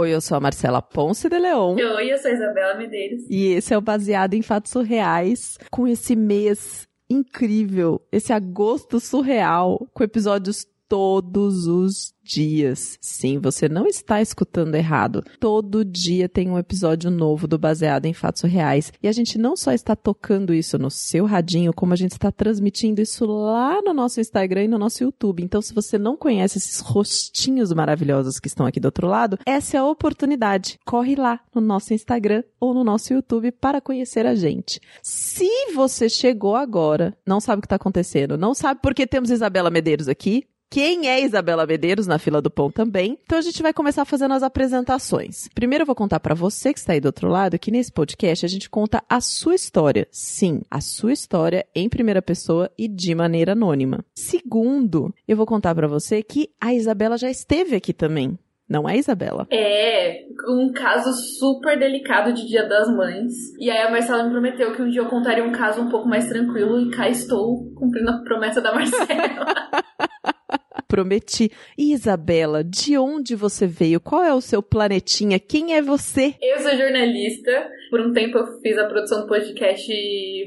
Oi, eu sou a Marcela Ponce de Leon. Oi, eu sou a Isabela Medeiros. E esse é o Baseado em Fatos Surreais, com esse mês incrível, esse agosto surreal, com episódios todos os dias. Sim, você não está escutando errado. Todo dia tem um episódio novo do Baseado em Fatos Reais. E a gente não só está tocando isso no seu radinho, como a gente está transmitindo isso lá no nosso Instagram e no nosso YouTube. Então, se você não conhece esses rostinhos maravilhosos que estão aqui do outro lado, essa é a oportunidade. Corre lá no nosso Instagram ou no nosso YouTube para conhecer a gente. Se você chegou agora, não sabe o que está acontecendo, não sabe porque temos Isabela Medeiros aqui, quem é Isabela Medeiros na fila do pão também. Então a gente vai começar fazendo as apresentações. Primeiro eu vou contar para você que está aí do outro lado que nesse podcast a gente conta a sua história. Sim, a sua história em primeira pessoa e de maneira anônima. Segundo, eu vou contar para você que a Isabela já esteve aqui também. Não é, Isabela? É, um caso super delicado de Dia das Mães. E aí a Marcela me prometeu que um dia eu contaria um caso um pouco mais tranquilo e cá estou cumprindo a promessa da Marcela. prometi. E Isabela, de onde você veio? Qual é o seu planetinha? Quem é você? Eu sou jornalista. Por um tempo eu fiz a produção do podcast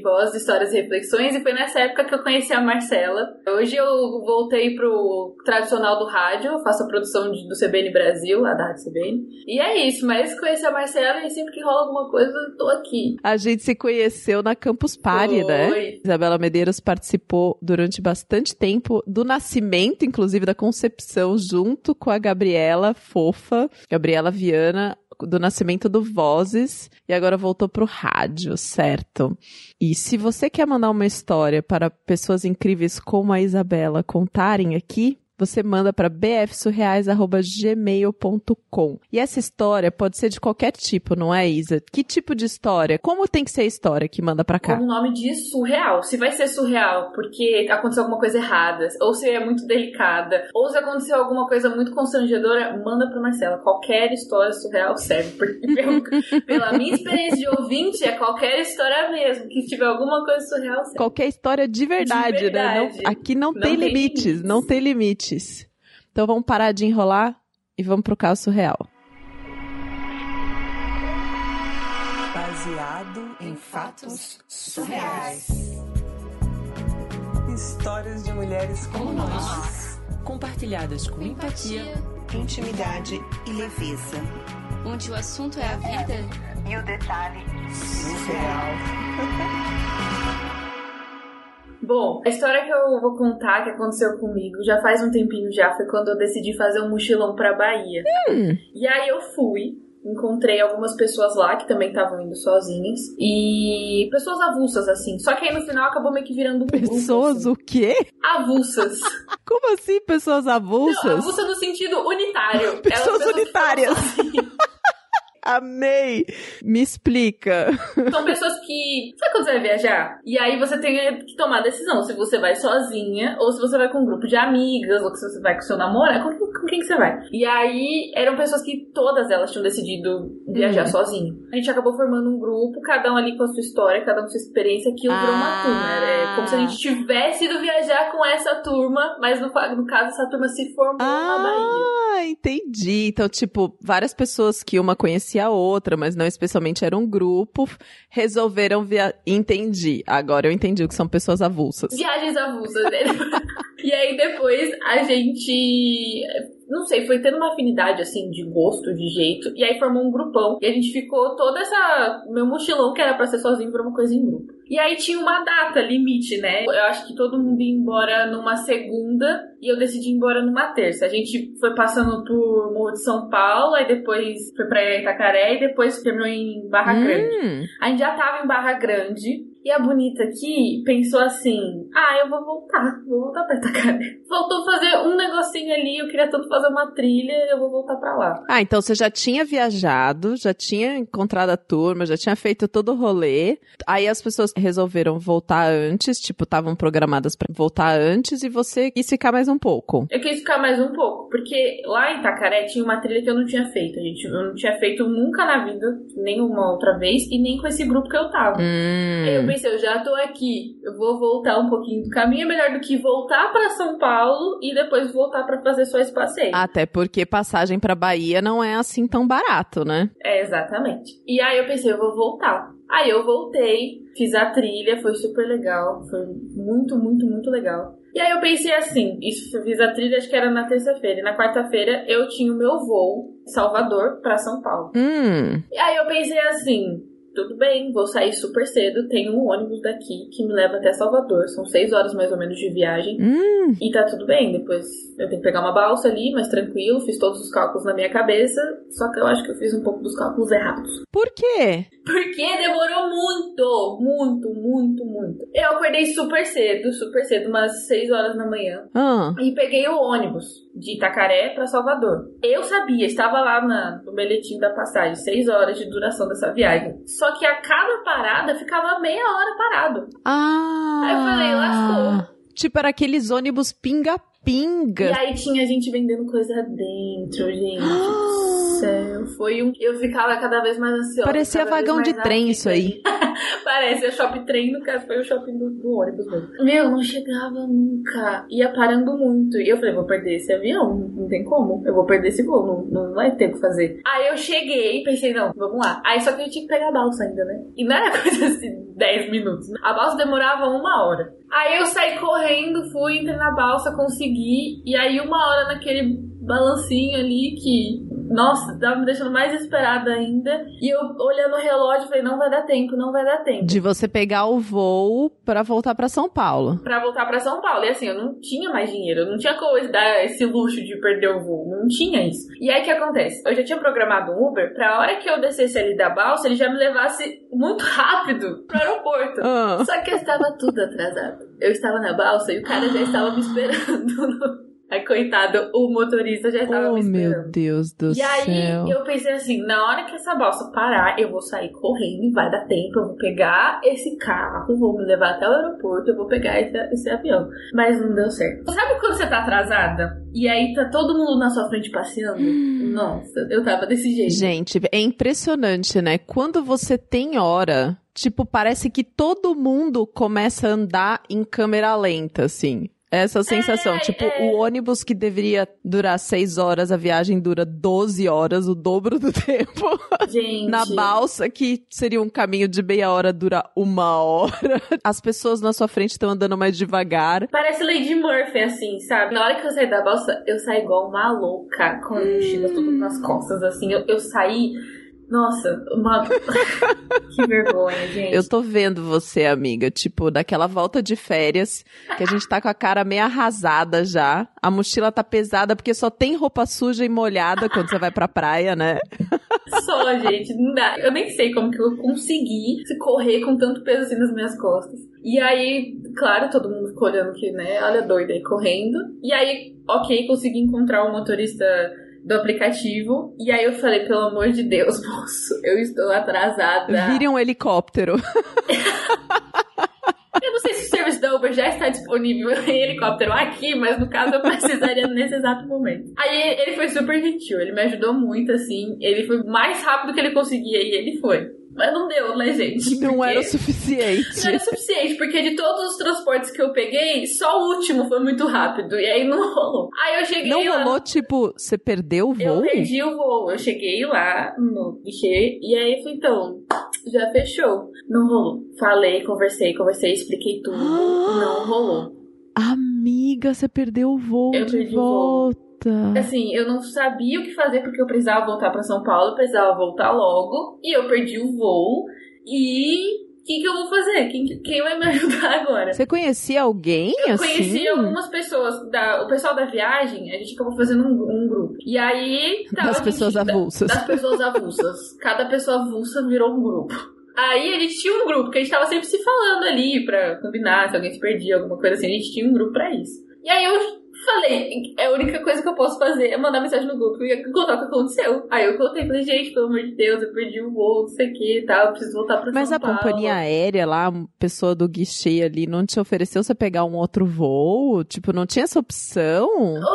Voz, Histórias e Reflexões e foi nessa época que eu conheci a Marcela. Hoje eu voltei pro tradicional do rádio, faço a produção do CBN Brasil, lá da Rádio CBN. E é isso, mas conheci a Marcela e sempre que rola alguma coisa eu tô aqui. A gente se conheceu na Campus Party, né? foi. né? Isabela Medeiros participou durante bastante tempo do nascimento, inclusive da concepção, junto com a Gabriela Fofa, Gabriela Viana, do nascimento do Vozes e agora voltou pro rádio, certo? E se você quer mandar uma história para pessoas incríveis como a Isabela contarem aqui, você manda para bfsurreais@gmail.com. E essa história pode ser de qualquer tipo, não é, Isa? Que tipo de história? Como tem que ser a história que manda para cá? O nome diz surreal. Se vai ser surreal porque aconteceu alguma coisa errada, ou se é muito delicada, ou se aconteceu alguma coisa muito constrangedora, manda pra Marcela. Qualquer história surreal serve. Porque pela minha experiência de ouvinte, é qualquer história mesmo. Que tiver alguma coisa surreal serve. Qualquer história de verdade, De né? Não- verdade. aqui não, Não tem, tem limites, limites. não tem limites. Então vamos parar de enrolar e vamos pro caso surreal. Baseado em fatos surreais. Histórias de mulheres como nós. compartilhadas com empatia, intimidade e leveza. onde o assunto é a vida. E o detalhe surreal. Bom, a história que eu vou contar que aconteceu comigo já faz um tempinho já, foi quando eu decidi fazer um mochilão pra Bahia. Hum. E aí eu fui, encontrei algumas pessoas lá que também estavam indo sozinhas. E pessoas avulsas, assim. Só que aí no final acabou meio que virando um grupo. Pessoas assim. o quê? Avulsas. Como assim pessoas Não, avulsas? avulsa no sentido unitário. Pessoas Elas- unitárias. Que. Amei! Me explica. São pessoas que. Sabe quando você vai viajar? E aí você tem que tomar a decisão se você vai sozinha ou se você vai com um grupo de amigas ou se você vai com seu namorado. Com, com quem que você vai? E aí eram pessoas que todas elas tinham decidido viajar Uhum. sozinho. A gente acabou formando um grupo, cada um ali com a sua história, cada um com a sua experiência. Aquilo virou uma Ah. turma. Era como se a gente tivesse ido viajar com essa turma, mas no, no caso essa turma se formou na Bahia. Ah, entendi. Então, tipo, várias pessoas que uma conhecia a outra, mas não especialmente era um grupo, resolveram via... Entendi. Agora eu entendi o que são pessoas avulsas. Viagens avulsas. né? e aí depois a gente. Não sei, foi tendo uma afinidade assim de gosto, de jeito. E aí formou um grupão. E a gente ficou toda essa. Meu mochilão, que era pra ser sozinho, por uma coisa em grupo. E aí tinha uma data limite, né? Eu acho que todo mundo ia embora numa segunda e eu decidi ir embora numa terça. A gente foi passando por Morro de São Paulo, aí depois foi pra Itacaré e depois terminou em Barra Grande. Hum, A gente já tava em Barra Grande. E a bonita aqui pensou assim: ah, eu vou voltar, vou voltar pra Itacaré. Faltou fazer um negocinho ali, eu queria tanto fazer uma trilha, eu vou voltar pra lá. Ah, então você já tinha viajado, já tinha encontrado a turma, já tinha feito todo o rolê. Aí as pessoas resolveram voltar antes, tipo, estavam programadas pra voltar antes e você quis ficar mais um pouco. Eu quis ficar mais um pouco, porque lá em Itacaré tinha uma trilha que eu não tinha feito, gente. Eu não tinha feito nunca na vida, nenhuma outra vez, e nem com esse grupo que eu tava. Hum. Eu pensei, eu já tô aqui, eu vou voltar um pouquinho do caminho, é melhor do que voltar pra São Paulo e depois voltar pra fazer só esse passeio. Até porque passagem pra Bahia não é assim tão barato, né? É, exatamente. E aí eu pensei, eu vou voltar. Aí eu voltei, fiz a trilha, foi super legal, foi muito, muito, muito legal. E aí eu pensei assim, isso eu fiz a trilha, acho que era na terça-feira. E na quarta-feira eu tinha o meu voo Salvador pra São Paulo. Hum. E aí eu pensei assim, tudo bem, vou sair super cedo, tem um ônibus daqui que me leva até Salvador. São seis horas mais ou menos de viagem. Hum. E tá tudo bem, depois eu tenho que pegar uma balsa ali, mas tranquilo, fiz todos os cálculos na minha cabeça, só que eu acho que eu fiz um pouco dos cálculos errados. Por quê? Porque demorou muito, muito, muito, muito. Eu acordei super cedo, super cedo, umas 6 horas da manhã, Ah. e peguei o ônibus de Itacaré pra Salvador. Eu sabia, estava lá na- no bilhetinho da passagem, 6 horas de duração dessa viagem. Só que a cada parada ficava meia hora parado. Ah. Aí eu falei, lascou. Tipo, era aqueles ônibus pinga-pinga. E aí tinha gente vendendo coisa dentro, gente. do céu. Foi um. Eu ficava cada vez mais ansiosa. Parecia cada vagão de trem isso aí. Parece, é shopping trem, no caso foi o shopping do, do ônibus mesmo. Meu, não chegava nunca. Ia parando muito. E eu falei, vou perder esse avião, não, tem como. Eu vou perder esse voo, não, não vai ter o que fazer. Aí eu cheguei e pensei, não, vamos lá. Aí só que eu tinha que pegar a balsa ainda, né? E não era coisa assim, 10 minutos. A balsa demorava uma hora. Aí eu saí correndo, fui, entrei na balsa, consegui. E aí uma hora naquele balancinho ali que, nossa, tava me deixando mais desesperada ainda. E eu olhando o relógio, falei, não vai dar tempo, não vai dar tempo. De você pegar o voo pra voltar pra São Paulo. Pra voltar pra São Paulo. E assim, eu não tinha mais dinheiro, eu não tinha como dar esse luxo de perder o voo, não tinha isso. E aí o que acontece? Eu já tinha programado um Uber pra hora que eu descesse ali da balsa, ele já me levasse muito rápido pro aeroporto. Ah. Só que eu estava tudo atrasado. Eu estava na balsa e o cara já estava me esperando. Aí, coitado, o motorista já estava Oh, me esperando. meu Deus do E aí céu. eu pensei assim, na hora que essa balsa parar, eu vou sair correndo e vai dar tempo, eu vou pegar esse carro, vou me levar até o aeroporto, eu vou pegar esse, esse avião. Mas não deu certo. Sabe quando você tá atrasada? E aí tá todo mundo na sua frente passeando? Nossa, eu tava desse jeito. Gente, é impressionante, né? Quando você tem hora, tipo, parece que todo mundo começa a andar em câmera lenta, assim. Essa sensação. tipo, é. o ônibus que deveria durar seis horas, a viagem dura 12 horas, o dobro do tempo. Gente. Na balsa, que seria um caminho de meia hora, dura uma hora. As pessoas na sua frente estão andando mais devagar. Parece Lady Murphy, assim, sabe? Na hora que eu saí da balsa, eu saí igual uma louca, com a mochila tudo nas costas, assim. Eu, eu saí. Nossa, uma. que vergonha, gente. Eu tô vendo você, amiga, tipo, daquela volta de férias, que a gente tá com a cara meio arrasada já. A mochila tá pesada porque só tem roupa suja e molhada quando você vai pra praia, né? Só, gente, não dá. Eu nem sei como que eu consegui se correr com tanto peso assim nas minhas costas. E aí, claro, todo mundo ficou olhando que, né, olha doida aí correndo. E aí, ok, consegui encontrar o motorista do aplicativo. E aí eu falei, pelo amor de Deus, moço, eu estou atrasada. Vire um helicóptero. Eu não sei se o serviço da Uber já está disponível em helicóptero aqui, mas no caso eu precisaria nesse exato momento. Aí ele foi super gentil, ele me ajudou muito, assim. Ele foi mais rápido que ele conseguia e ele foi. Mas não deu, né, gente? Não Porque- era o suficiente. Não era suficiente, porque de todos os transportes que eu peguei, só o último foi muito rápido. E aí não rolou. Aí eu cheguei Não lá. rolou, tipo, você perdeu o Eu voo? perdi o voo. Eu cheguei lá no guichê e aí fui, então, já fechou. Não rolou. Falei, conversei, conversei, expliquei tudo. não rolou. Amiga, você perdeu o voo Eu de perdi o voo. Volta. Assim, eu não sabia o que fazer porque eu precisava voltar pra São Paulo, eu precisava voltar logo. E eu perdi o voo. E o que, eu vou fazer? Quem, quem vai me ajudar agora? Você conhecia alguém Eu assim? conheci algumas pessoas, da, o pessoal da viagem, a gente acabou fazendo um, um grupo. E aí. tava Das a gente- pessoas da- avulsas. Das pessoas avulsas. Cada pessoa avulsa virou um grupo. Aí a gente tinha um grupo, que a gente tava sempre se falando ali pra combinar, se alguém se perdia, alguma coisa assim. A gente tinha um grupo pra isso. E aí eu falei, é a única coisa que eu posso fazer é mandar mensagem no grupo e contar o que aconteceu. Aí eu contei, falei, gente, pelo amor de Deus, eu perdi o voo, não sei o que e tal, preciso voltar pra Mas São a Paulo. companhia aérea lá, a pessoa do guichê ali, não te ofereceu você pegar um outro voo? Tipo, não tinha essa opção?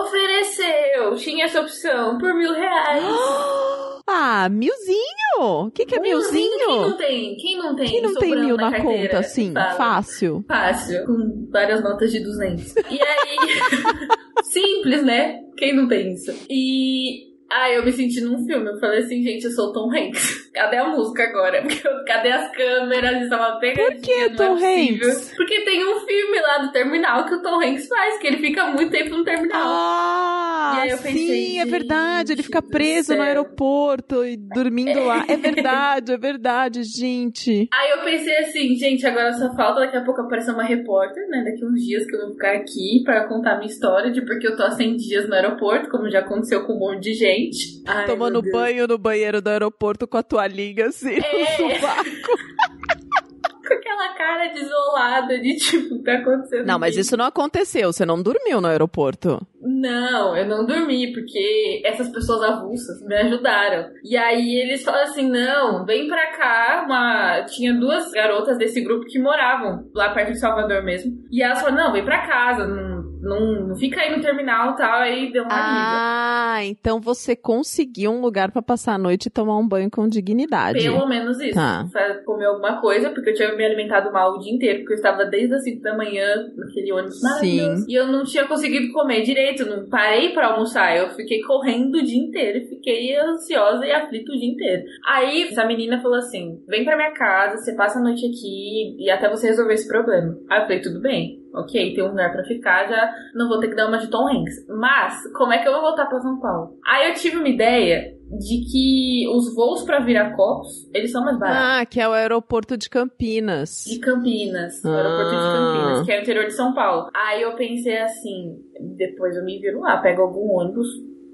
Ofereceu, tinha essa opção por mil reais. Ah, milzinho! O que, que é Quem não milzinho? tem? Quem não tem? Quem não tem mil na carteira? conta, assim? Fácil. Fácil, com várias notas de 200. E aí, simples, né? Quem não tem isso? E aí eu me senti num filme. Eu falei assim, gente, eu sou o Tom Hanks. Cadê a música agora? Cadê as câmeras? Estava pegando. Por que Tom Hanks? Porque tem um filme lá do terminal que o Tom Hanks faz, que ele fica muito tempo no terminal. Ah, E aí eu pensei, sim, é verdade. Ele fica preso no aeroporto e dormindo lá. É verdade, é verdade, gente. Aí eu pensei assim, gente, agora só falta daqui a pouco aparecer uma repórter, né? Daqui uns dias que eu vou ficar aqui pra contar minha história de porque eu tô há 100 dias no aeroporto, como já aconteceu com um monte de gente. Ai, Tomando banho no banheiro do aeroporto com a toalhinha assim É. no sovaco. Com aquela cara desolada de tipo, o que tá acontecendo? Não, mas isso não aconteceu. Você não dormiu no aeroporto. Não, eu não dormi, porque essas pessoas avulsas me ajudaram. E aí eles falaram assim: não, vem pra cá. Uma... Tinha duas garotas desse grupo que moravam lá perto de Salvador mesmo. E elas falaram: não, vem pra casa, não, não, não fica aí no terminal e tal. Aí deu uma. Ah, então você conseguiu um lugar pra passar a noite e tomar um banho com dignidade. Pelo menos isso. Tá. Pra comer alguma coisa, porque eu tinha me alimentado mal o dia inteiro, porque eu estava desde as 5 da manhã naquele ônibus maravilhoso. E eu não tinha conseguido comer direito, não parei pra almoçar. Eu fiquei correndo o dia inteiro e fiquei ansiosa e aflita o dia inteiro. Aí essa menina falou assim: vem pra minha casa, você passa a noite aqui e até você resolver esse problema. Aí eu falei: tudo bem. Ok, tem um lugar pra ficar, já não vou ter que dar uma de Tom Hanks. Mas, como é que eu vou voltar pra São Paulo? Aí eu tive uma ideia de que os voos pra Viracopos, eles são mais baratos. Ah, que é o aeroporto de Campinas. De Campinas, Ah. aeroporto de Campinas, que é o interior de São Paulo. Aí eu pensei assim, depois eu me viro lá, pego algum ônibus,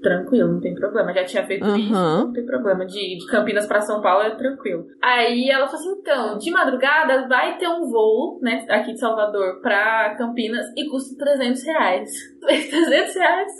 tranquilo, não tem problema. Já tinha feito isso, Aham. não tem problema. De, de Campinas pra São Paulo é tranquilo. Aí ela falou assim, então, de madrugada vai ter um voo, né, aqui de Salvador pra Campinas e custa 300 reais. 300 reais?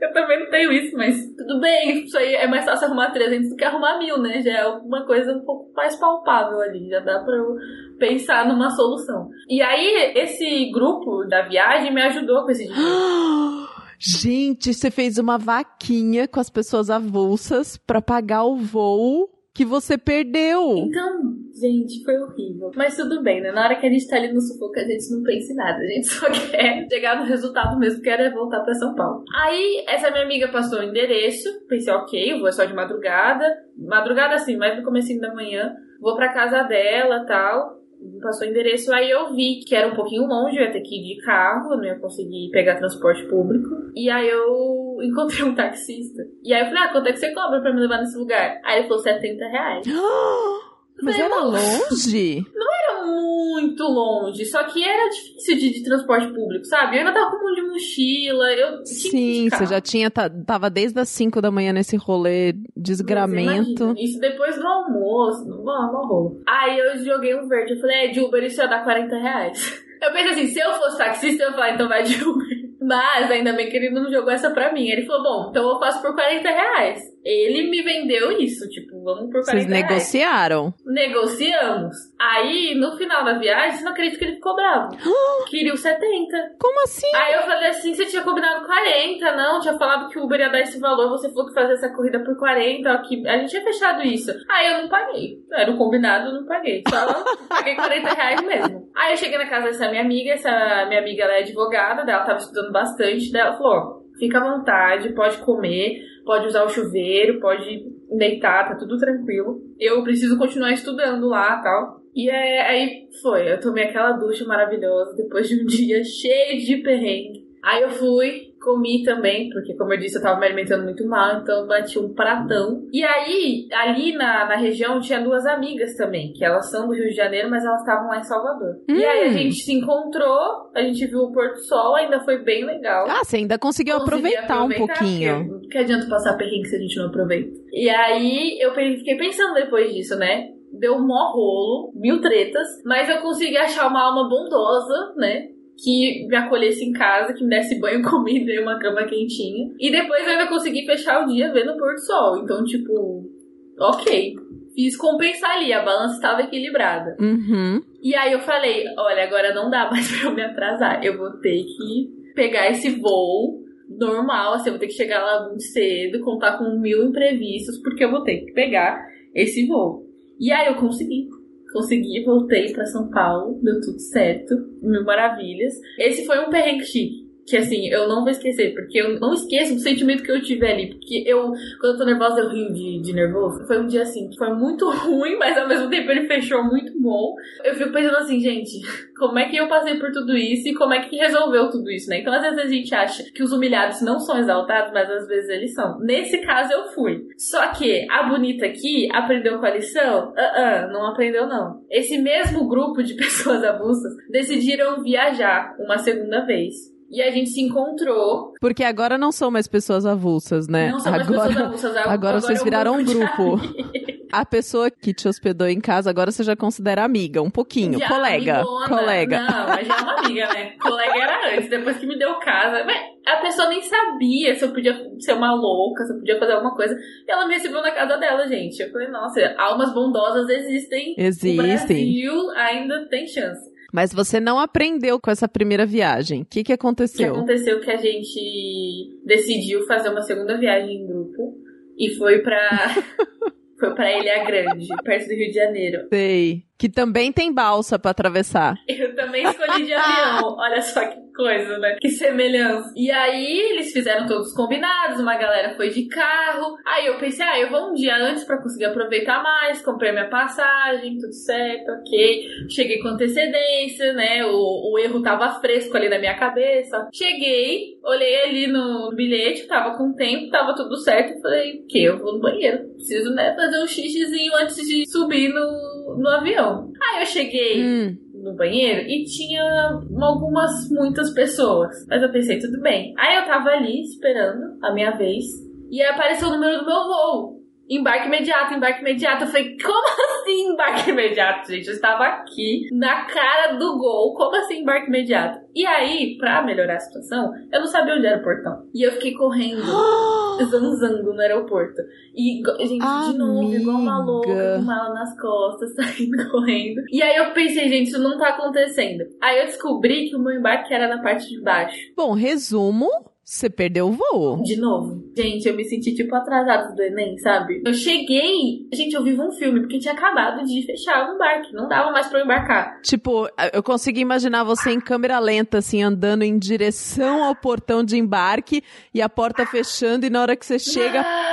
Eu também não tenho isso, mas tudo bem. Isso aí é mais fácil arrumar 300 do que arrumar mil, né? Já é uma coisa um pouco mais palpável ali. Já dá pra eu pensar numa solução. E aí, esse grupo da viagem me ajudou com esse dinheiro. Gente, você fez uma vaquinha com as pessoas avulsas pra pagar o voo que você perdeu. Então, gente, foi horrível. Mas tudo bem, né? Na hora que a gente tá ali no sufoco, a gente não pensa em nada. A gente só quer chegar no resultado mesmo, que era voltar pra São Paulo. Aí, essa minha amiga passou o endereço. Pensei, ok, eu vou só de madrugada. Madrugada, assim, mais no comecinho da manhã. Vou pra casa dela tal. Passou o endereço, aí eu vi que era um pouquinho longe, eu ia ter que ir de carro, não ia conseguir pegar transporte público. E aí eu encontrei um taxista. E aí eu falei, ah, quanto é que você cobra pra me levar nesse lugar? Aí ele falou 70 reais. Mas Falei, era "Moço, longe? era muito longe, só que era difícil de, de transporte público, sabe? Eu ainda tava com um monte de mochila, eu Sim, você já tinha ta- tava desde as 5 da manhã nesse rolê desgramento. Imagina, Isso depois do almoço, não não rolo. Aí eu joguei um verde, eu falei, é, de Uber isso ia dar 40 reais. Eu pensei assim, se eu fosse taxista, eu ia falar, então vai de Uber. Mas ainda bem que ele não jogou essa pra mim. Ele falou, bom, então eu faço por 40 reais. Ele me vendeu isso, tipo, vamos por 40 Vocês reais. negociaram. Negociamos. Aí, no final da viagem, você não acredita que ele ficou bravo. Queria os 70. Como assim? Aí eu falei assim, você tinha combinado 40, não? Tinha falado que o Uber ia dar esse valor, você falou que fazia essa corrida por 40, ó, que a gente tinha fechado isso. Aí eu não paguei. Era o combinado, eu não paguei. Só paguei 40 reais mesmo. Aí eu cheguei na casa dessa minha amiga, essa minha amiga ela é advogada, dela tava estudando bastante, daí ela falou, fica à vontade, pode comer, pode usar o chuveiro, pode deitar, tá tudo tranquilo. Eu preciso continuar estudando lá tal. E é, aí foi, eu tomei aquela ducha maravilhosa depois de um dia cheio de perrengue. Aí eu fui, comi também, porque como eu disse, eu tava me alimentando muito mal, então eu bati um pratão. E aí, ali na, na região, tinha duas amigas também, que elas são do Rio de Janeiro, mas elas estavam lá em Salvador. E aí a Hum. gente se encontrou, a gente viu o Porto Sol, ainda foi bem legal. Ah, você ainda conseguiu Consegui aproveitar, um aproveitar, pouquinho. porque Que adianta passar perrengue se a gente não aproveita. E aí eu fiquei pensando depois disso, né? Deu um mó rolo, mil tretas, mas eu consegui achar uma alma bondosa, né? Que me acolhesse em casa, que me desse banho, comida e uma cama quentinha. E depois eu ainda consegui fechar o dia vendo o pôr do sol. Então, tipo, ok. Fiz compensar ali, a balança estava equilibrada. Uhum. E aí eu falei, olha, agora não dá mais pra eu me atrasar. Eu vou ter que pegar esse voo normal, assim, eu vou ter que chegar lá muito cedo, contar com mil imprevistos, porque eu vou ter que pegar esse voo. E aí eu consegui. Consegui, voltei pra São Paulo, deu tudo certo, mil maravilhas. Esse foi um perrengue chique que assim, eu não vou esquecer, porque eu não esqueço o sentimento que eu tive ali. Porque eu, quando eu tô nervosa, eu rio de, de nervoso. Foi um dia assim, que foi muito ruim, mas ao mesmo tempo ele fechou muito bom. Eu fico pensando assim, gente, como é que eu passei por tudo isso e como é que resolveu tudo isso, né? Então às vezes a gente acha que os humilhados não são exaltados, mas às vezes eles são. Nesse caso eu fui. Só que a bonita aqui aprendeu com a lição? Uh -uh, não aprendeu não. Esse mesmo grupo de pessoas avulsas decidiram viajar uma segunda vez. E a gente se encontrou. Porque agora não são mais pessoas avulsas, né? Não são mais agora, pessoas avulsas. Agora, agora vocês viraram um grupo. A pessoa que te hospedou em casa, agora você já considera amiga, um pouquinho. Já, colega. amigona. Colega. Não, mas já é uma amiga, né? colega era antes, depois que me deu casa. Mas a pessoa nem sabia se eu podia ser uma louca, se eu podia fazer alguma coisa. E ela me recebeu na casa dela, gente. Eu falei, nossa, almas bondosas existem. O Existem. Brasil ainda tem chance. Mas você não aprendeu com essa primeira viagem. O que, que O que aconteceu? aconteceu que a gente decidiu fazer uma segunda viagem em grupo e foi pra foi para Ilha Grande, perto do Rio de Janeiro. Sei. Que também tem balsa pra atravessar. Eu também escolhi de avião. Olha só que coisa, né? Que semelhança. E aí eles fizeram todos os combinados, uma galera foi de carro. Aí eu pensei, ah, eu vou um dia antes pra conseguir aproveitar mais, comprei minha passagem, tudo certo, ok. Cheguei com antecedência, né? O, o erro tava fresco ali na minha cabeça. Cheguei, olhei ali no bilhete, tava com tempo, tava tudo certo. Falei, o quê? Eu vou no banheiro. Preciso, né, fazer um xixizinho antes de subir no, no avião. Aí eu cheguei Hum. No banheiro e tinha algumas, muitas pessoas. Mas eu pensei, tudo bem. Aí eu tava ali esperando a minha vez e apareceu o número do meu voo. Embarque imediato, embarque imediato. Eu falei, como assim embarque imediato, gente? Eu estava aqui na cara do gol. Como assim embarque imediato? E aí, pra melhorar a situação, eu não sabia onde era o portão. E eu fiquei correndo, zanzando no aeroporto. E, gente, de novo, igual uma louca, Amiga. com mala nas costas, saindo correndo. E aí eu pensei, gente, isso não tá acontecendo. Aí eu descobri que o meu embarque era na parte de baixo. Bom, resumo, você perdeu o voo. De novo. Gente, eu me senti tipo atrasada do Enem, sabe? Eu cheguei. Gente, eu vivo um filme, porque tinha acabado de fechar o embarque. Não dava mais pra eu embarcar. Tipo, eu consegui imaginar você em câmera lenta, assim, andando em direção ao portão de embarque e a porta fechando, e na hora que você chega, Ah!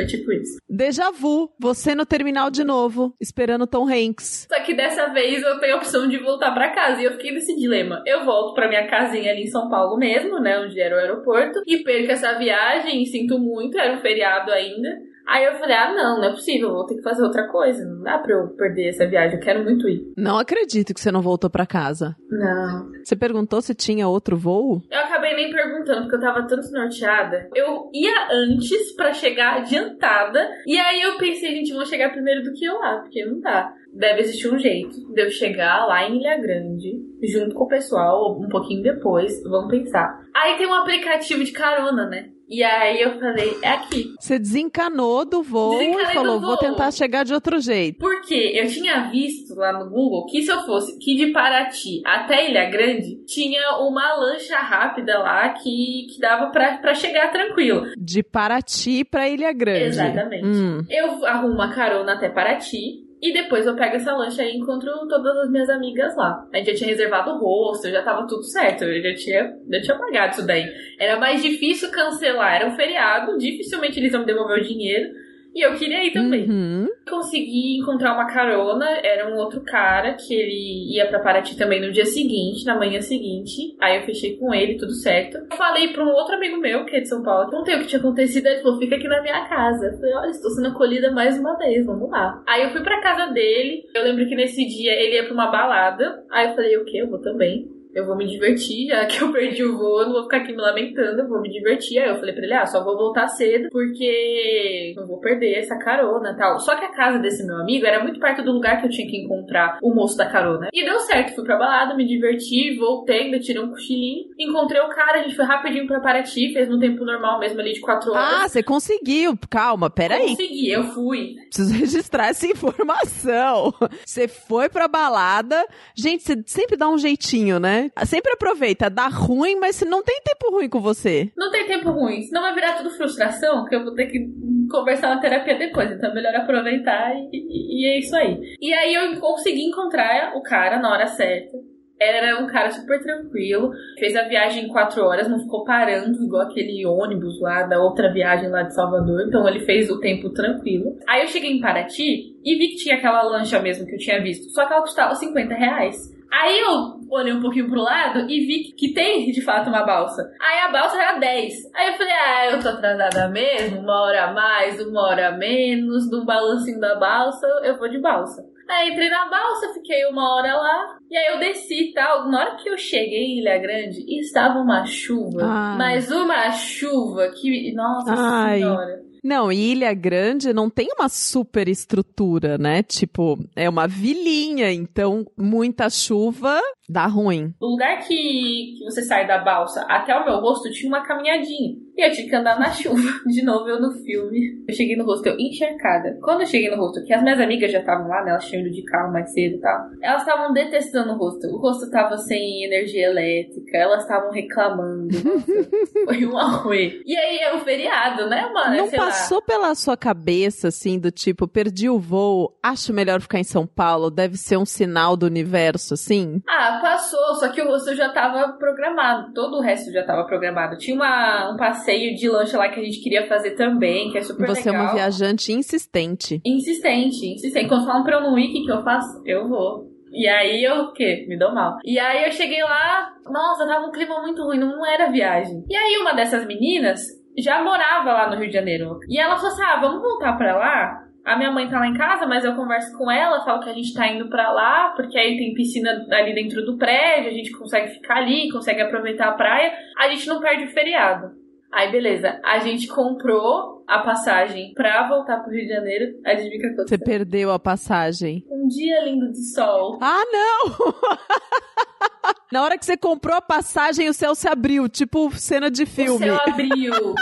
Foi tipo isso. déjà vu, você no terminal de novo, esperando Tom Hanks. Só que dessa vez eu tenho a opção de voltar pra casa. E eu fiquei nesse dilema. Eu volto pra minha casinha ali em São Paulo mesmo, né? Onde era o aeroporto. E perco essa viagem. Sinto muito, era um feriado ainda. Aí eu falei, ah, não, não é possível, vou ter que fazer outra coisa. Não dá pra eu perder essa viagem, eu quero muito ir. Não acredito que você não voltou pra casa. Não. Você perguntou se tinha outro voo? Eu acabei nem perguntando, porque eu tava tão desnorteada. Eu ia antes pra chegar adiantada. E aí eu pensei, gente, vão chegar primeiro do que eu lá, porque não dá. Deve existir um jeito de eu chegar lá em Ilha Grande, junto com o pessoal, um pouquinho depois. Vamos pensar. Aí tem um aplicativo de carona, né? E aí eu falei, é aqui. Você desencanou do voo Desencanei e falou, vou voo. tentar chegar de outro jeito. Porque eu tinha visto lá no Google que se eu fosse que de Paraty até Ilha Grande, tinha uma lancha rápida lá que, que dava pra, pra chegar tranquilo. De Paraty pra Ilha Grande. Exatamente. Hum. Eu arrumo uma carona até Paraty. E depois eu pego essa lancha e encontro todas as minhas amigas lá. A gente já tinha reservado o rosto, já tava tudo certo. Eu já tinha, já tinha pagado isso daí. Era mais difícil cancelar. Era um feriado, dificilmente eles iam devolver o dinheiro. E eu queria ir também. Uhum. Consegui encontrar uma carona, era um outro cara que ele ia pra Paraty também no dia seguinte, na manhã seguinte. Aí eu fechei com ele, tudo certo. Eu falei pra um outro amigo meu, que é de São Paulo, contei o que tinha acontecido. Ele falou: fica aqui na minha casa. Eu falei: olha, estou sendo acolhida mais uma vez, vamos lá. Aí eu fui pra casa dele. Eu lembro que nesse dia ele ia pra uma balada. Aí eu falei: o quê? Eu vou também. Eu vou me divertir, já que eu perdi o voo, eu não vou ficar aqui me lamentando, eu vou me divertir. Aí eu falei pra ele, ah, só vou voltar cedo, porque não vou perder essa carona e tal. Só que a casa desse meu amigo era muito perto do lugar que eu tinha que encontrar o moço da carona. E deu certo, fui pra balada, me diverti, voltei, ainda tirei um cochilinho. Encontrei o cara, a gente foi rapidinho pra Paraty, fez no tempo normal mesmo ali de quatro Ah, horas. você conseguiu. Calma, peraí. Consegui, eu fui. Preciso registrar essa informação. Você foi pra balada. Gente, você sempre dá um jeitinho, né? Né? Sempre aproveita, dá ruim, mas não tem tempo ruim com você. Não tem tempo ruim, senão vai virar tudo frustração, que eu vou ter que conversar na terapia depois. Então é melhor aproveitar e, e, e é isso aí. E aí eu consegui encontrar o cara na hora certa. Era um cara super tranquilo, fez a viagem em quatro horas, não ficou parando, igual aquele ônibus lá da outra viagem lá de Salvador. Então ele fez o tempo tranquilo. Aí eu cheguei em Paraty e vi que tinha aquela lancha mesmo que eu tinha visto, só que ela custava 50 reais. Aí eu olhei um pouquinho pro lado e vi que tem de fato uma balsa. Aí a balsa era 10. Aí eu falei, ah, eu tô atrasada mesmo, uma hora a mais, uma hora a menos, no balancinho da balsa, eu vou de balsa. Aí entrei na balsa, fiquei uma hora lá, e aí eu desci e tal. Na hora que eu cheguei em Ilha Grande, estava uma chuva. Ai. Mas uma chuva que. Nossa Ai. senhora. Não, Ilha Grande não tem uma super estrutura, né? Tipo, é uma vilinha, então muita chuva dá ruim. O lugar que, que você sai da balsa até o meu rosto tinha uma caminhadinha. E eu tinha que andar na chuva. De novo, eu no filme. Eu cheguei no hostel encharcada. Quando eu cheguei no hostel, que as minhas amigas já estavam lá, né? Elas tinham ido de carro mais cedo e tal. Elas estavam detestando o hostel. O hostel tava sem energia elétrica. Elas estavam reclamando. Foi um arruê. E aí é o feriado, né, mano? não Sei lá. passou pela sua cabeça, assim, do tipo, perdi o voo, acho melhor ficar em São Paulo, deve ser um sinal do universo, assim? Ah, passou, só que o hostel já tava programado. Todo o resto já tava programado. Tinha uma, um passeio de lancha lá que a gente queria fazer também, que é super Você é legal. uma viajante insistente. Insistente, insistente. Quando falam pra eu não ir, o que, que eu faço? Eu vou. E aí eu o quê? Me dou mal. E aí eu cheguei lá, nossa, tava um clima muito ruim, não era viagem. E aí uma dessas meninas já morava lá no Rio de Janeiro. E ela falou assim: ah, vamos voltar pra lá? A minha mãe tá lá em casa, mas eu converso com ela, falo que a gente tá indo pra lá, porque aí tem piscina ali dentro do prédio, a gente consegue ficar ali, consegue aproveitar a praia, a gente não perde o feriado. Aí beleza, a gente comprou a passagem pra voltar pro Rio de Janeiro, adivinha o que Você aconteceu? perdeu a passagem. Um dia lindo de sol. Ah, não! Na hora que você comprou a passagem, o céu se abriu, tipo cena de O filme. céu abriu.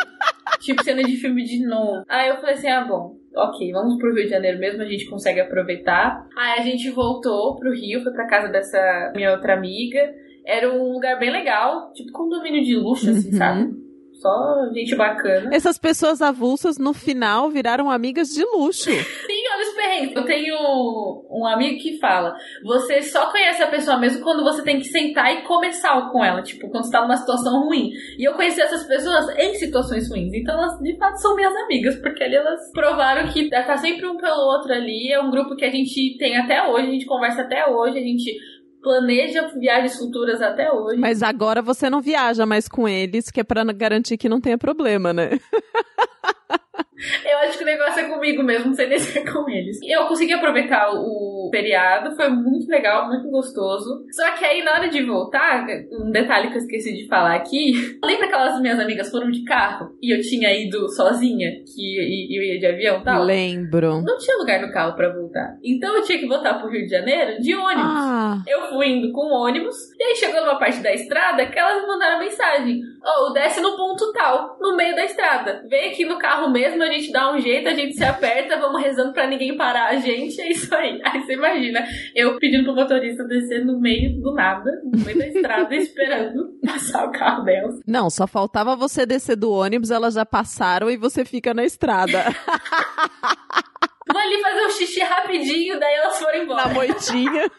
tipo cena de filme de novo. Aí eu falei assim: ah, bom, ok, vamos pro Rio de Janeiro mesmo, a gente consegue aproveitar. Aí a gente voltou pro Rio, foi pra casa dessa minha outra amiga. Era um lugar bem legal, tipo condomínio de luxo, assim, Uhum. sabe? Só gente bacana. Essas pessoas avulsas, no final, viraram amigas de luxo. Sim, olha os perrengues. Eu tenho um amigo que fala: você só conhece a pessoa mesmo quando você tem que sentar e começar com ela, tipo, quando você tá numa situação ruim. E eu conheci essas pessoas em situações ruins. Então elas de fato são minhas amigas, porque ali elas provaram que tá sempre um pelo outro ali. É um grupo que a gente tem até hoje, a gente conversa até hoje, a gente planeja viagens futuras até hoje. Mas agora você não viaja mais com eles, que é pra garantir que não tenha problema, né? Eu acho que o negócio é comigo mesmo, não sei nem se é com eles. Eu consegui aproveitar o feriado, foi muito legal, muito gostoso. Só que aí, na hora de voltar, um detalhe que eu esqueci de falar aqui. Lembra aquelas minhas amigas foram de carro e eu tinha ido sozinha, que eu ia de avião e tal? Lembro. Não tinha lugar no carro pra voltar. Então eu tinha que voltar pro Rio de Janeiro de ônibus. Ah, Eu fui indo com o ônibus, e aí chegou numa parte da estrada que elas me mandaram mensagem. Ô, desce no ponto tal, no meio da estrada. Vem aqui no carro mesmo, a gente dá um jeito, a gente se aperta, vamos rezando pra ninguém parar a gente, é isso aí. Aí você imagina, eu pedindo pro motorista descer no meio do nada, no meio da estrada, esperando passar o carro delas. não, só faltava você descer do ônibus, elas já passaram e você fica na estrada, Vou ali fazer um xixi rapidinho, daí elas foram embora. na moitinha.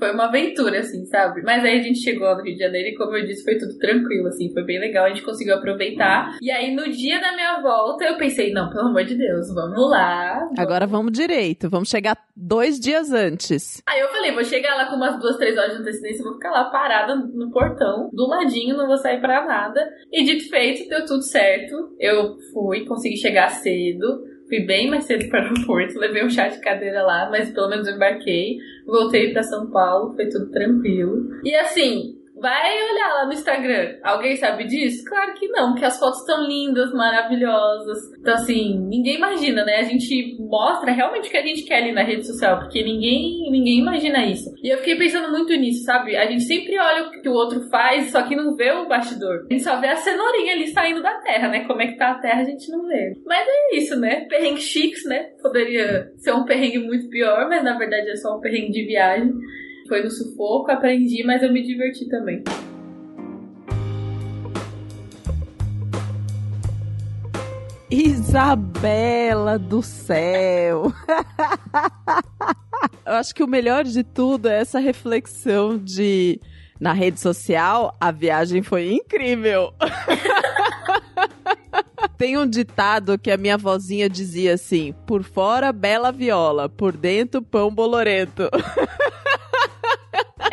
Foi uma aventura, assim, sabe? Mas aí a gente chegou no Rio de Janeiro e, como eu disse, foi tudo tranquilo, assim, foi bem legal, a gente conseguiu aproveitar. E aí, no dia da minha volta, eu pensei, não, pelo amor de Deus, vamos lá. Agora vamos direito, vamos chegar dois dias antes. Aí eu falei, vou chegar lá com umas duas, três horas de antecedência, vou ficar lá parada no portão, do ladinho, não vou sair pra nada. E dito e feito, deu tudo certo. Eu fui, consegui chegar cedo. Fui bem mais cedo para o aeroporto, levei um chá de cadeira lá, mas pelo menos embarquei. Voltei pra São Paulo, foi tudo tranquilo. E assim, vai olhar lá no Instagram. Alguém sabe disso? Claro que não, porque as fotos estão lindas, maravilhosas. Então, assim, ninguém imagina, né? A gente mostra realmente o que a gente quer ali na rede social, porque ninguém, ninguém imagina isso. E eu fiquei pensando muito nisso, sabe? A gente sempre olha o que o outro faz, só que não vê o bastidor. A gente só vê a cenourinha ali saindo da terra, né? Como é que tá a terra, a gente não vê. Mas é isso, né? Perrengue chiques, né? Poderia ser um perrengue muito pior, mas na verdade é só um perrengue de viagem. Foi no sufoco, aprendi, mas eu me diverti também. Isabela do céu! Eu acho que o melhor de tudo é essa reflexão de na rede social, a viagem foi incrível. Tem um ditado que a minha vozinha dizia assim: por fora, bela viola, por dentro, pão bolorento.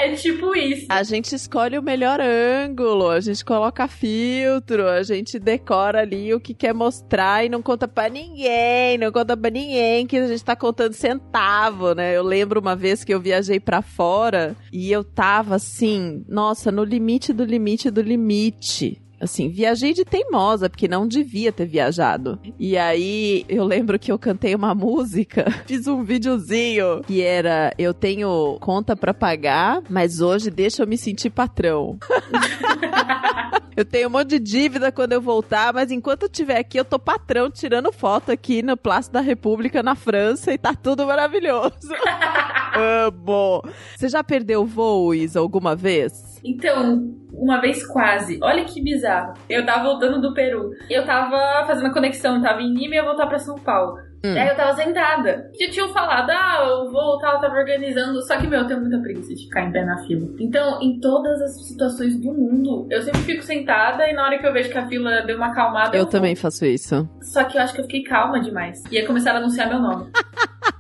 É tipo isso. A gente escolhe o melhor ângulo, a gente coloca filtro, a gente decora ali o que quer mostrar e não conta pra ninguém, não conta pra ninguém que a gente tá contando centavo, né? Eu lembro uma vez que eu viajei pra fora e eu tava assim, nossa, no limite do limite do limite. Assim, viajei de teimosa, porque não devia ter viajado. E aí, eu lembro que eu cantei uma música, fiz um videozinho, que era: Eu tenho conta pra pagar, mas hoje deixa eu me sentir patrão. eu tenho um monte de dívida quando eu voltar, mas enquanto eu estiver aqui, eu tô patrão tirando foto aqui no Place da República, na França, e tá tudo maravilhoso. Amo! Você já perdeu voo, Isa, alguma vez? Então, uma vez quase. Olha que bizarro. Eu tava voltando do Peru. Eu tava fazendo a conexão, tava em Lima e ia voltar pra São Paulo. Hum. Aí eu tava sentada. Já tinham falado, ah, eu vou, tava, tava organizando. Só que, meu, eu tenho muita preguiça de ficar em pé na fila. Então, em todas as situações do mundo, eu sempre fico sentada e na hora que eu vejo que a fila deu uma acalmada. Eu, vou. também faço isso. Só que eu acho que eu fiquei calma demais. E aí começaram a anunciar meu nome.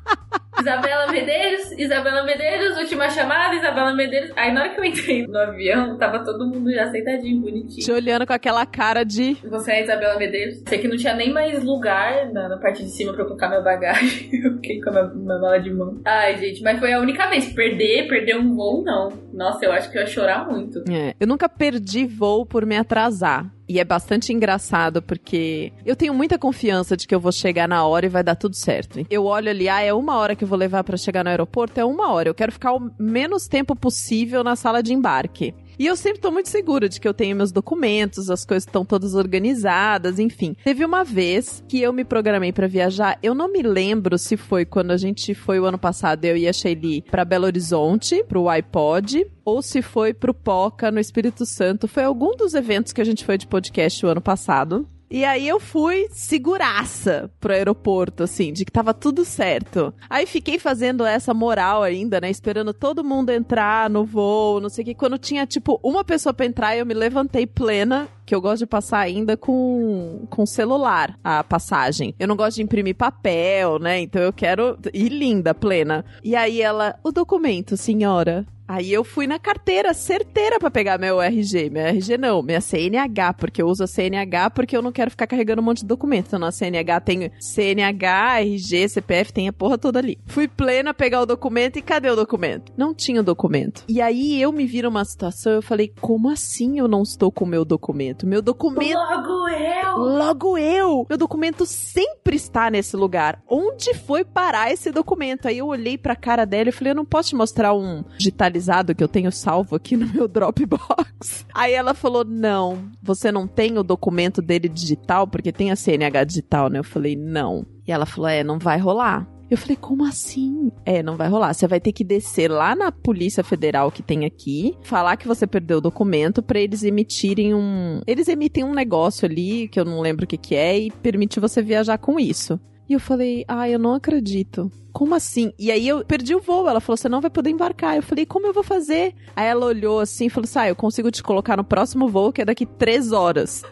Isabela Medeiros, Isabela Medeiros, última chamada, Isabela Medeiros. Aí na hora que eu entrei no avião, tava todo mundo já sentadinho, bonitinho. Te olhando com aquela cara de. Você é a Isabela Medeiros? Sei que não tinha nem mais lugar na, na parte de cima pra eu colocar minha bagagem. Eu fiquei com a minha, minha mala de mão. Ai, gente, mas foi a única vez. Perder, perder um voo, não. Nossa, eu acho que eu ia chorar muito. É, eu nunca perdi voo por me atrasar. E é bastante engraçado porque eu tenho muita confiança de que eu vou chegar na hora e vai dar tudo certo. Eu olho ali, ah, é uma hora que eu vou levar pra chegar no aeroporto, é uma hora. Eu quero ficar o menos tempo possível na sala de embarque. E eu sempre tô muito segura de que eu tenho meus documentos, as coisas estão todas organizadas, enfim. Teve uma vez que eu me programei pra viajar, eu não me lembro se foi quando a gente foi o ano passado, eu e a Shelly pra Belo Horizonte, pro iPod, ou se foi pro Poca no Espírito Santo. Foi algum dos eventos que a gente foi de podcast o ano passado. E aí eu fui seguraça pro aeroporto, assim, de que tava tudo certo. Aí fiquei fazendo essa moral ainda, né? Esperando todo mundo entrar no voo, não sei o que. Quando tinha, tipo, uma pessoa pra entrar, eu me levantei plena. Que eu gosto de passar ainda com, com celular a passagem. Eu não gosto de imprimir papel, né? Então eu quero ir linda, plena. E aí ela, o documento, senhora. Aí eu fui na carteira certeira pra pegar meu RG. Meu RG não, minha CNH, porque eu uso a CNH porque eu não quero ficar carregando um monte de documento. Então na CNH tem CNH, RG, CPF, tem a porra toda ali. Fui plena pegar o documento e cadê o documento? Não tinha o documento. E aí eu me vi numa situação, eu falei, como assim eu não estou com o meu documento? Meu documento... Logo eu! Logo eu! Meu documento sempre está nesse lugar. Onde foi parar esse documento? Aí eu olhei pra cara dela e falei, eu não posso te mostrar um digitalizado que eu tenho salvo aqui no meu Dropbox. Aí ela falou: Não, você não tem o documento dele digital, porque tem a CNH digital, né? Eu falei: Não. E ela falou: É, não vai rolar. Eu falei, como assim? É, não vai rolar. Você vai ter que descer lá na Polícia Federal que tem aqui, falar que você perdeu o documento para eles emitirem um. Eles emitem um negócio ali, que eu não lembro o que, que é, e permite você viajar com isso. E eu falei, ah, eu não acredito. Como assim? E aí eu perdi o voo. Ela falou, você não vai poder embarcar. Eu falei, como eu vou fazer? Aí ela olhou assim e falou ah, eu consigo te colocar no próximo voo, que é daqui três horas.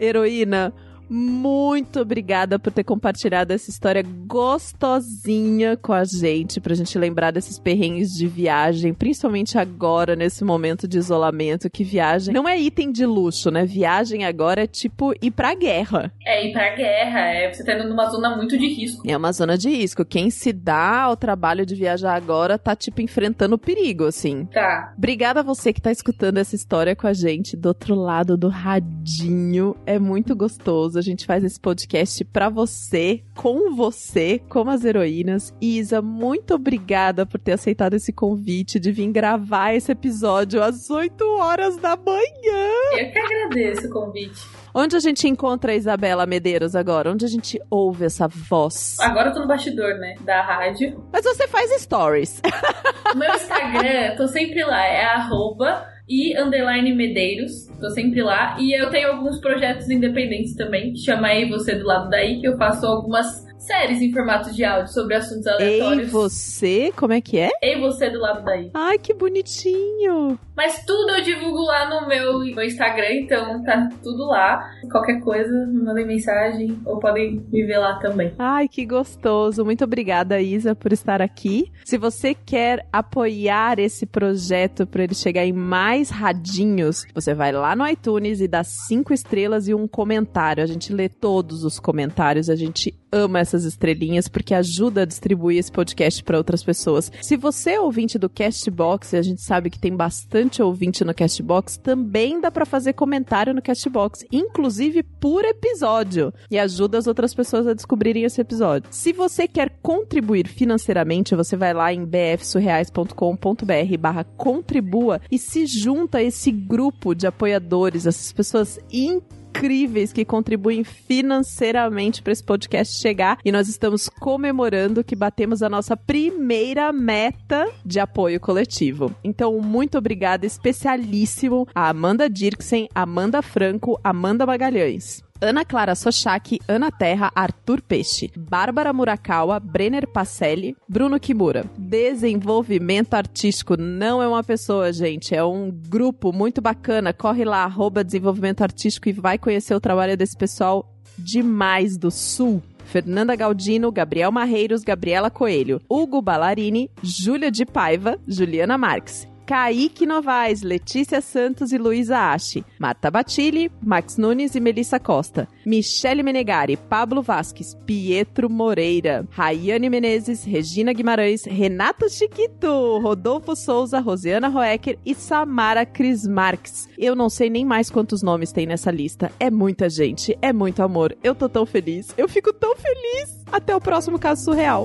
Heroína, muito obrigada por ter compartilhado essa história gostosinha com a gente, pra gente lembrar desses perrengues de viagem, principalmente agora, nesse momento de isolamento, que viagem não é item de luxo, né? Viagem agora é tipo ir pra guerra. É ir pra guerra, é você tá indo numa zona muito de risco. É uma zona de risco. Quem se dá ao trabalho de viajar agora tá, tipo, enfrentando perigo, assim. Tá. Obrigada a você que tá escutando essa história com a gente do outro lado do radinho. É muito gostoso. A gente faz esse podcast pra você, com você, como as heroínas. Isa, muito obrigada por ter aceitado esse convite de vir gravar esse episódio às 8 horas da manhã. Eu que agradeço o convite. Onde a gente encontra a Isabela Medeiros agora? Onde a gente ouve essa voz? Agora eu tô no bastidor, né? Da rádio. Mas você faz stories. Meu Instagram, tô sempre lá, é arroba e underline Medeiros. Tô sempre lá. E eu tenho alguns projetos independentes também. Chama aí você do lado daí, que eu faço algumas séries em formato de áudio sobre assuntos Ei, aleatórios. você? Como é que é? Ei, você do lado daí. Ai, que bonitinho. Mas tudo eu divulgo lá no meu, Instagram, então tá tudo lá. Qualquer coisa, me mandem mensagem ou podem me ver lá também. Ai, que gostoso. Muito obrigada, Isa, por estar aqui. Se você quer apoiar esse projeto para ele chegar em mais radinhos, você vai lá no iTunes e dá cinco estrelas e um comentário. A gente lê todos os comentários, a gente ama essas estrelinhas porque ajuda a distribuir esse podcast para outras pessoas. Se você é ouvinte do Castbox, a gente sabe que tem bastante ouvinte no Castbox, também dá para fazer comentário no Castbox, inclusive por episódio, e ajuda as outras pessoas a descobrirem esse episódio. Se você quer contribuir financeiramente, você vai lá em bfsurreais.com.br barra contribua e se junta a esse grupo de apoiadores, essas pessoas incríveis que contribuem financeiramente para esse podcast chegar e nós estamos comemorando que batemos a nossa primeira meta de apoio coletivo. Então, muito obrigada especialíssimo a Amanda Dirksen, Amanda Franco, Amanda Magalhães. Ana Clara Sochak, Ana Terra, Arthur Peixe, Bárbara Murakawa, Brenner Pacelli, Bruno Kimura. Desenvolvimento artístico não é uma pessoa, gente, é um grupo muito bacana. Corre lá, arroba desenvolvimento artístico e vai conhecer o trabalho desse pessoal demais do Sul. Fernanda Galdino, Gabriel Marreiros, Gabriela Coelho, Hugo Ballarini, Júlia de Paiva, Juliana Marques. Kaique Novaes, Letícia Santos e Luísa Ache, Marta Batilli, Max Nunes e Melissa Costa, Michele Menegari, Pablo Vasques, Pietro Moreira, Rayane Menezes, Regina Guimarães, Renato Chiquito, Rodolfo Souza, Rosiana Roecker e Samara Cris Marques. Eu não sei nem mais quantos nomes tem nessa lista. É muita gente, é muito amor. Eu tô tão feliz, eu fico tão feliz. Até o próximo caso surreal.